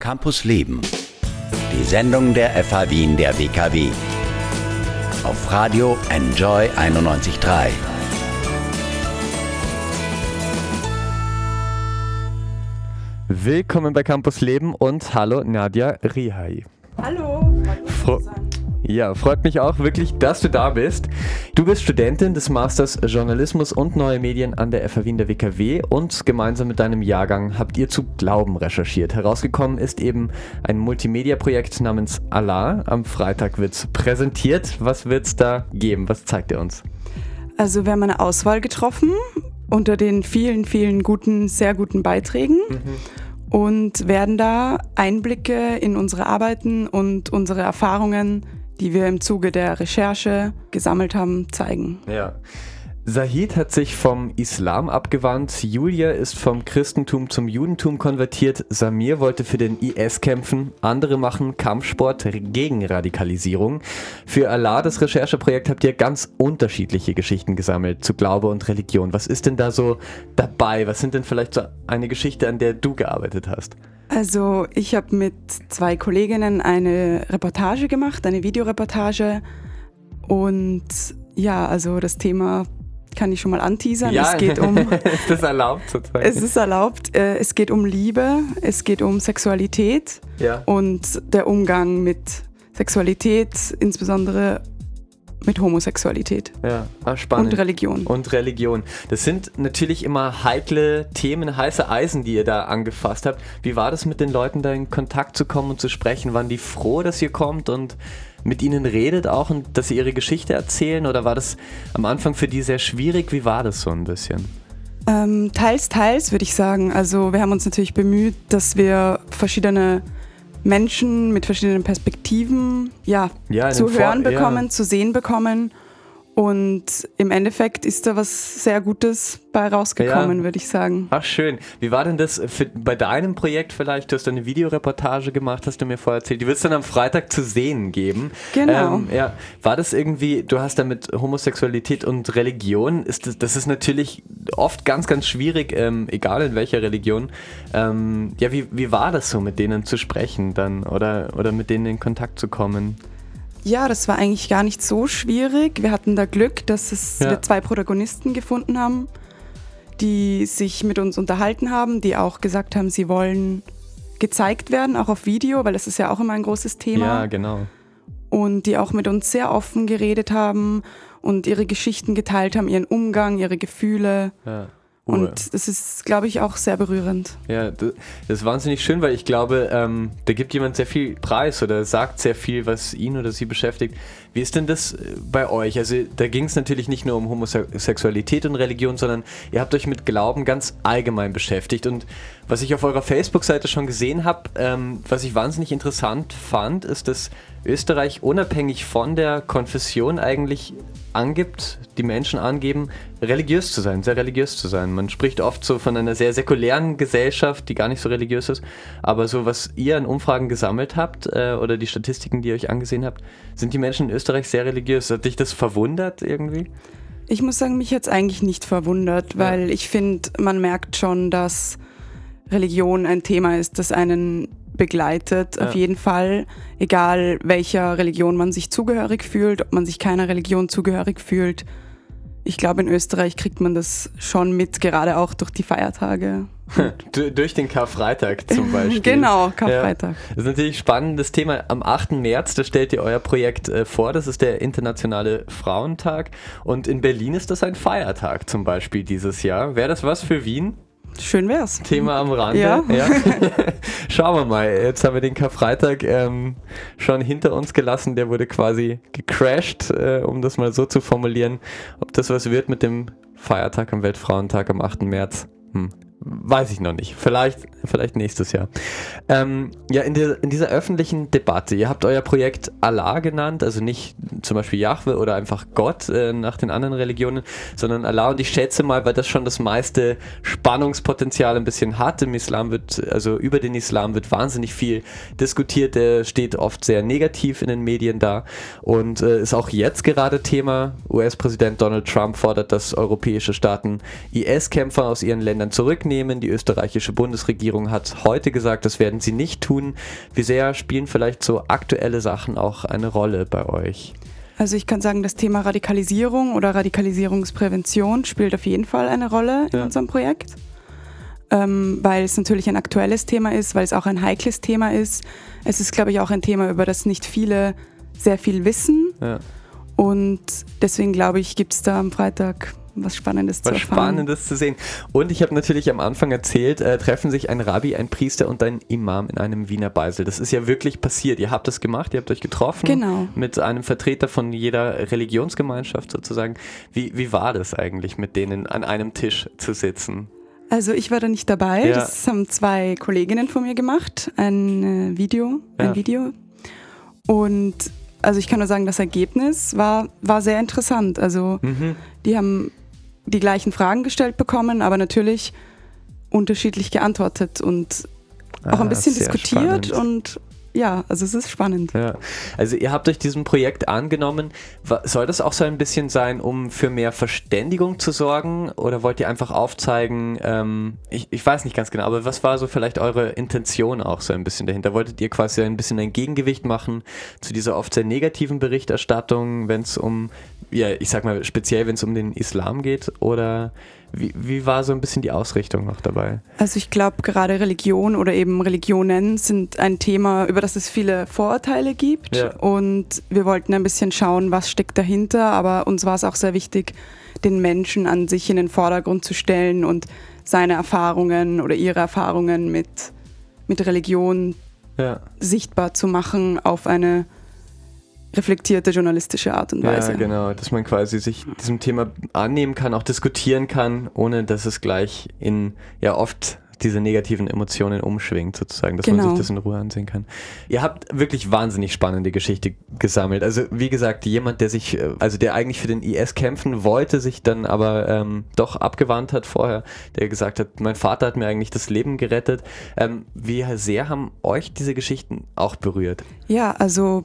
Campus Leben. Die Sendung der FH Wien der WKW. Auf Radio Enjoy 91.3. Willkommen bei Campus Leben und hallo Nadja Rihai. Hallo, Fro ja, freut mich auch wirklich, dass du da bist. Du bist Studentin des Masters Journalismus und Neue Medien an der FH Wien der WKW und gemeinsam mit deinem Jahrgang habt ihr zu Glauben recherchiert. Herausgekommen ist eben ein Multimedia-Projekt namens Allah. Am Freitag wird es präsentiert. Was wird es da geben? Was zeigt ihr uns? Also wir haben eine Auswahl getroffen unter den vielen, vielen guten, sehr guten Beiträgen. Mhm. Und werden da Einblicke in unsere Arbeiten und unsere Erfahrungen die wir im Zuge der Recherche gesammelt haben, zeigen. Ja. Sahid hat sich vom Islam abgewandt, Julia ist vom Christentum zum Judentum konvertiert, Samir wollte für den IS kämpfen, andere machen Kampfsport gegen Radikalisierung. Für Allah, das Rechercheprojekt, habt ihr ganz unterschiedliche Geschichten gesammelt zu Glaube und Religion. Was ist denn da so dabei? Was sind denn vielleicht so eine Geschichte, an der du gearbeitet hast? Also ich habe mit zwei Kolleginnen eine Reportage gemacht, eine Videoreportage. Und ja, also das Thema kann ich schon mal anteasern. Ja, es geht um. ist das erlaubt sozusagen? Es ist erlaubt. Äh, es geht um Liebe, es geht um Sexualität ja. und der Umgang mit Sexualität, insbesondere mit Homosexualität. Ja, ah, spannend. Und Religion. Und Religion. Das sind natürlich immer heikle Themen, heiße Eisen, die ihr da angefasst habt. Wie war das mit den Leuten da in Kontakt zu kommen und zu sprechen? Waren die froh, dass ihr kommt und mit ihnen redet auch und dass sie ihre Geschichte erzählen? Oder war das am Anfang für die sehr schwierig? Wie war das so ein bisschen? Ähm, teils, teils würde ich sagen. Also wir haben uns natürlich bemüht, dass wir verschiedene Menschen mit verschiedenen Perspektiven ja, ja zu hören Vor bekommen, ja. zu sehen bekommen. Und im Endeffekt ist da was sehr Gutes bei rausgekommen, ja. würde ich sagen. Ach schön. Wie war denn das für, bei deinem Projekt vielleicht? Du hast eine Videoreportage gemacht, hast du mir vorher erzählt. Die wird es dann am Freitag zu sehen geben. Genau. Ähm, ja. War das irgendwie, du hast da mit Homosexualität und Religion, ist das, das ist natürlich oft ganz, ganz schwierig, ähm, egal in welcher Religion. Ähm, ja, wie, wie war das so, mit denen zu sprechen dann oder, oder mit denen in Kontakt zu kommen? Ja, das war eigentlich gar nicht so schwierig. Wir hatten da Glück, dass es ja. wir zwei Protagonisten gefunden haben, die sich mit uns unterhalten haben, die auch gesagt haben, sie wollen gezeigt werden, auch auf Video, weil das ist ja auch immer ein großes Thema. Ja, genau. Und die auch mit uns sehr offen geredet haben und ihre Geschichten geteilt haben, ihren Umgang, ihre Gefühle. Ja. Und das ist, glaube ich, auch sehr berührend. Ja, das ist wahnsinnig schön, weil ich glaube, ähm, da gibt jemand sehr viel Preis oder sagt sehr viel, was ihn oder sie beschäftigt. Wie ist denn das äh, bei euch? Also da ging es natürlich nicht nur um Homosexualität und Religion, sondern ihr habt euch mit Glauben ganz allgemein beschäftigt. Und was ich auf eurer Facebook-Seite schon gesehen habe, ähm, was ich wahnsinnig interessant fand, ist, dass Österreich unabhängig von der Konfession eigentlich angibt, die Menschen angeben, religiös zu sein, sehr religiös zu sein. Man spricht oft so von einer sehr säkulären Gesellschaft, die gar nicht so religiös ist. Aber so, was ihr an Umfragen gesammelt habt äh, oder die Statistiken, die ihr euch angesehen habt, sind die Menschen in Österreich sehr religiös. Hat dich das verwundert irgendwie? Ich muss sagen, mich jetzt eigentlich nicht verwundert, weil ja. ich finde, man merkt schon, dass Religion ein Thema ist, das einen begleitet, ja. auf jeden Fall, egal welcher Religion man sich zugehörig fühlt, ob man sich keiner Religion zugehörig fühlt. Ich glaube, in Österreich kriegt man das schon mit, gerade auch durch die Feiertage. durch den Karfreitag zum Beispiel. genau, Karfreitag. Ja. Das ist natürlich ein spannendes Thema. Am 8. März, da stellt ihr euer Projekt äh, vor. Das ist der Internationale Frauentag. Und in Berlin ist das ein Feiertag zum Beispiel dieses Jahr. Wäre das was für Wien? Schön wär's. Thema am Rande. Ja. ja. Schauen wir mal. Jetzt haben wir den Karfreitag ähm, schon hinter uns gelassen. Der wurde quasi gecrashed, äh, um das mal so zu formulieren. Ob das was wird mit dem Feiertag am Weltfrauentag am 8. März? Hm. Weiß ich noch nicht. Vielleicht, vielleicht nächstes Jahr. Ähm, ja, in, der, in dieser öffentlichen Debatte, ihr habt euer Projekt Allah genannt, also nicht zum Beispiel Jahwe oder einfach Gott äh, nach den anderen Religionen, sondern Allah. Und ich schätze mal, weil das schon das meiste Spannungspotenzial ein bisschen hat. Im Islam wird, also über den Islam wird wahnsinnig viel diskutiert. Der steht oft sehr negativ in den Medien da und äh, ist auch jetzt gerade Thema. US-Präsident Donald Trump fordert, dass europäische Staaten IS-Kämpfer aus ihren Ländern zurücknehmen zurücknehmen. Die österreichische Bundesregierung hat heute gesagt, das werden sie nicht tun. Wie sehr spielen vielleicht so aktuelle Sachen auch eine Rolle bei euch? Also ich kann sagen, das Thema Radikalisierung oder Radikalisierungsprävention spielt auf jeden Fall eine Rolle in ja. unserem Projekt, ähm, weil es natürlich ein aktuelles Thema ist, weil es auch ein heikles Thema ist. Es ist, glaube ich, auch ein Thema, über das nicht viele sehr viel wissen. Ja. Und deswegen glaube ich, gibt es da am Freitag was Spannendes was zu erfahren. Spannendes zu sehen. Und ich habe natürlich am Anfang erzählt, äh, treffen sich ein Rabbi, ein Priester und ein Imam in einem Wiener Beisel. Das ist ja wirklich passiert. Ihr habt das gemacht, ihr habt euch getroffen genau. mit einem Vertreter von jeder Religionsgemeinschaft sozusagen. Wie, wie war das eigentlich, mit denen an einem Tisch zu sitzen? Also ich war da nicht dabei. Ja. Das haben zwei Kolleginnen von mir gemacht, ein äh, Video, ein ja. Video. Und also ich kann nur sagen, das Ergebnis war, war sehr interessant. Also mhm. die haben die gleichen Fragen gestellt bekommen, aber natürlich unterschiedlich geantwortet und ah, auch ein bisschen diskutiert spannend. und ja, also es ist spannend. Ja. Also ihr habt euch diesem Projekt angenommen. Soll das auch so ein bisschen sein, um für mehr Verständigung zu sorgen? Oder wollt ihr einfach aufzeigen, ähm, ich, ich weiß nicht ganz genau, aber was war so vielleicht eure Intention auch so ein bisschen dahinter? Wolltet ihr quasi ein bisschen ein Gegengewicht machen zu dieser oft sehr negativen Berichterstattung, wenn es um, ja, ich sag mal speziell, wenn es um den Islam geht? Oder wie, wie war so ein bisschen die Ausrichtung noch dabei? Also ich glaube, gerade Religion oder eben Religionen sind ein Thema, über das es viele Vorurteile gibt. Ja. Und wir wollten ein bisschen schauen, was steckt dahinter. Aber uns war es auch sehr wichtig, den Menschen an sich in den Vordergrund zu stellen und seine Erfahrungen oder ihre Erfahrungen mit, mit Religion ja. sichtbar zu machen auf eine reflektierte journalistische Art und Weise. Ja, genau, dass man quasi sich diesem Thema annehmen kann, auch diskutieren kann, ohne dass es gleich in ja oft diese negativen Emotionen umschwingt, sozusagen, dass genau. man sich genau. das in Ruhe ansehen kann. Ihr habt wirklich wahnsinnig spannende Geschichte gesammelt. Also wie gesagt, jemand, der sich, äh, also der eigentlich für den IS kämpfen wollte, sich dann aber ähm, doch abgewandt hat vorher, der gesagt hat, mein Vater hat mir eigentlich das Leben gerettet. Ähm, wie sehr haben euch diese Geschichten auch berührt? Ja, also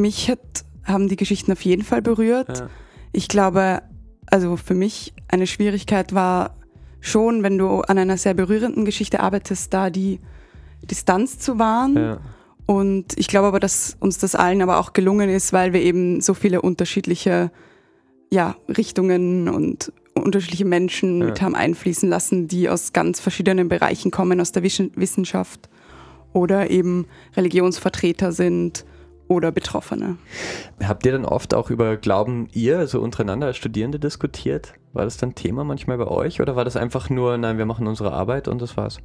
mich hat, haben die Geschichten auf jeden Fall berührt. Ja. Ich glaube, also für mich eine Schwierigkeit war schon, wenn du an einer sehr berührenden Geschichte arbeitest, da die Distanz zu wahren. Ja. Und ich glaube aber, dass uns das allen aber auch gelungen ist, weil wir eben so viele unterschiedliche ja, Richtungen und unterschiedliche Menschen ja. mit haben einfließen lassen, die aus ganz verschiedenen Bereichen kommen, aus der Wissenschaft oder eben Religionsvertreter sind oder Betroffene. Habt ihr dann oft auch über Glauben ihr, also untereinander als Studierende diskutiert? War das dann Thema manchmal bei euch oder war das einfach nur, nein, wir machen unsere Arbeit und das war's?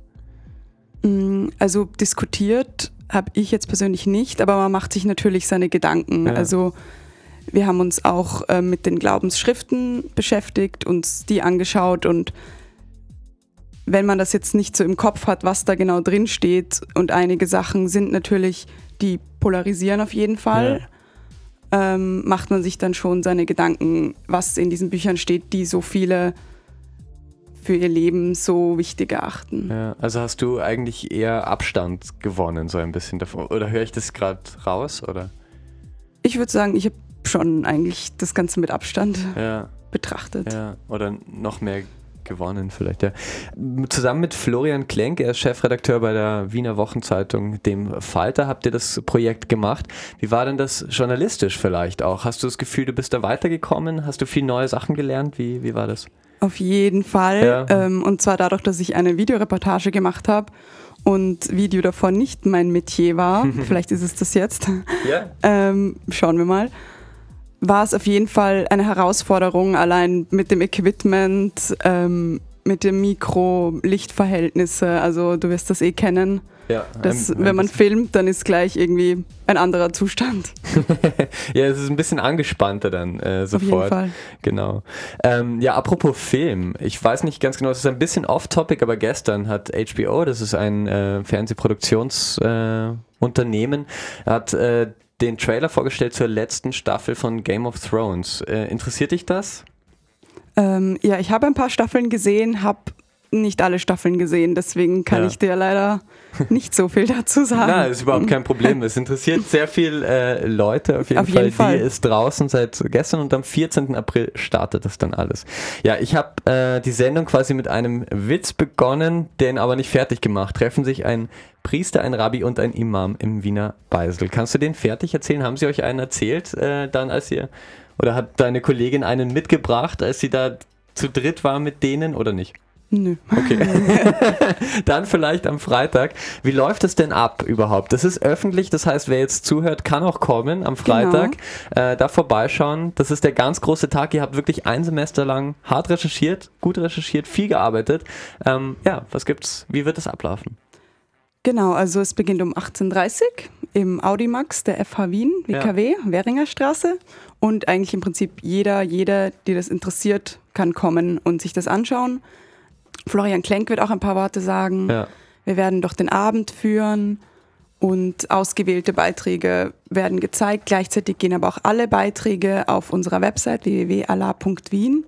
Mm, also diskutiert habe ich jetzt persönlich nicht, aber man macht sich natürlich seine Gedanken. Ja. Also wir haben uns auch äh, mit den Glaubensschriften beschäftigt, uns die angeschaut und wenn man das jetzt nicht so im Kopf hat, was da genau drin steht und einige Sachen sind natürlich die polarisieren auf jeden Fall. Ja. Ähm, macht man sich dann schon seine Gedanken, was in diesen Büchern steht, die so viele für ihr Leben so wichtig erachten. Ja, also hast du eigentlich eher Abstand gewonnen, so ein bisschen davon? Oder höre ich das gerade raus? Oder? Ich würde sagen, ich habe schon eigentlich das Ganze mit Abstand ja. betrachtet. Ja, oder noch mehr gewonnen vielleicht, ja. Zusammen mit Florian Klenk, er ist Chefredakteur bei der Wiener Wochenzeitung, dem Falter, habt ihr das Projekt gemacht. Wie war denn das journalistisch vielleicht auch? Hast du das Gefühl, du bist da weitergekommen? Hast du viel neue Sachen gelernt? Wie, wie war das? Auf jeden Fall. Ja. Ähm, und zwar dadurch, dass ich eine Videoreportage gemacht habe und Video davon nicht mein Metier war. vielleicht ist es das jetzt. Ja. Ähm, schauen wir mal war es auf jeden Fall eine Herausforderung, allein mit dem Equipment, ähm, mit dem Mikro, Lichtverhältnisse. Also du wirst das eh kennen. Ja, dass, ein, ein wenn man filmt, dann ist gleich irgendwie ein anderer Zustand. ja, es ist ein bisschen angespannter dann äh, sofort. Auf jeden Fall. Genau. Ähm, ja, apropos Film. Ich weiß nicht ganz genau, es ist ein bisschen off-topic, aber gestern hat HBO, das ist ein äh, Fernsehproduktionsunternehmen, äh, hat äh, den Trailer vorgestellt zur letzten Staffel von Game of Thrones. Äh, interessiert dich das? Ähm, ja, ich habe ein paar Staffeln gesehen, habe nicht alle Staffeln gesehen, deswegen kann Ja. ich dir leider nicht so viel dazu sagen. Nein, ist überhaupt kein Problem. Es interessiert sehr viel äh, Leute auf jeden Auf Fall. jeden Fall. Die ist draußen seit gestern und am 14. April startet das dann alles. Ja, ich habe äh, die Sendung quasi mit einem Witz begonnen, den aber nicht fertig gemacht. Treffen sich ein Priester, ein Rabbi und ein Imam im Wiener Beisel. Kannst du den fertig erzählen? Haben sie euch einen erzählt, äh, dann als ihr, oder hat deine Kollegin einen mitgebracht, als sie da zu dritt war mit denen oder nicht? Nö. Okay. Dann vielleicht am Freitag. Wie läuft es denn ab überhaupt? Das ist öffentlich, das heißt, wer jetzt zuhört, kann auch kommen am Freitag, äh, da vorbeischauen. Das ist der ganz große Tag. Ihr habt wirklich ein Semester lang hart recherchiert, gut recherchiert, viel gearbeitet. Ähm, ja, was gibt's? Wie wird es ablaufen? Genau, also es beginnt um 18.30 Uhr im Audimax der FH Wien, WKW, Währinger Straße. Und eigentlich im Prinzip jeder, jeder, die das interessiert, kann kommen und sich das anschauen. Florian Klenk wird auch ein paar Worte sagen. Ja. Wir werden doch den Abend führen und ausgewählte Beiträge werden gezeigt. Gleichzeitig gehen aber auch alle Beiträge auf unserer Website www.ala.wien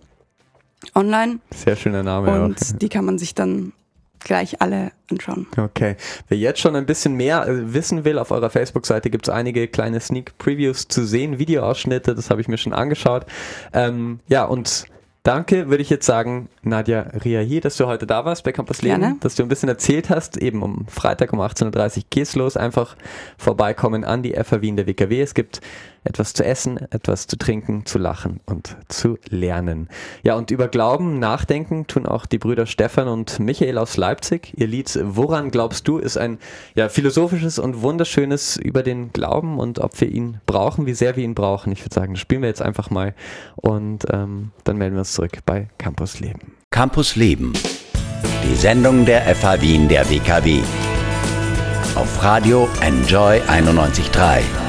online Sehr schöner Name. und die kann man sich dann gleich alle anschauen. Okay. Wer jetzt schon ein bisschen mehr äh, wissen will, auf eurer Facebook-Seite gibt es einige kleine Sneak Previews zu sehen, Videoausschnitte, das habe ich mir schon angeschaut. Ähm, ja, und danke, würde ich jetzt sagen, Nadja Riahi, dass du heute da warst bei Campus Leben, Gerne. dass du ein bisschen erzählt hast, eben um Freitag um 18.30 Uhr geht's los, einfach vorbeikommen an die FH Wien der WKW. Es gibt etwas zu essen, etwas zu trinken, zu lachen und zu lernen. Ja, und über Glauben nachdenken tun auch die Brüder Stefan und Michael aus Leipzig. Ihr Lied Woran glaubst du ist ein ja, philosophisches und wunderschönes über den Glauben und ob wir ihn brauchen, wie sehr wir ihn brauchen. Ich würde sagen, das spielen wir jetzt einfach mal und ähm, dann melden wir uns zurück bei Campus Leben. Campus Leben. Die Sendung der FH Wien der WKW. Auf Radio Enjoy 91.3.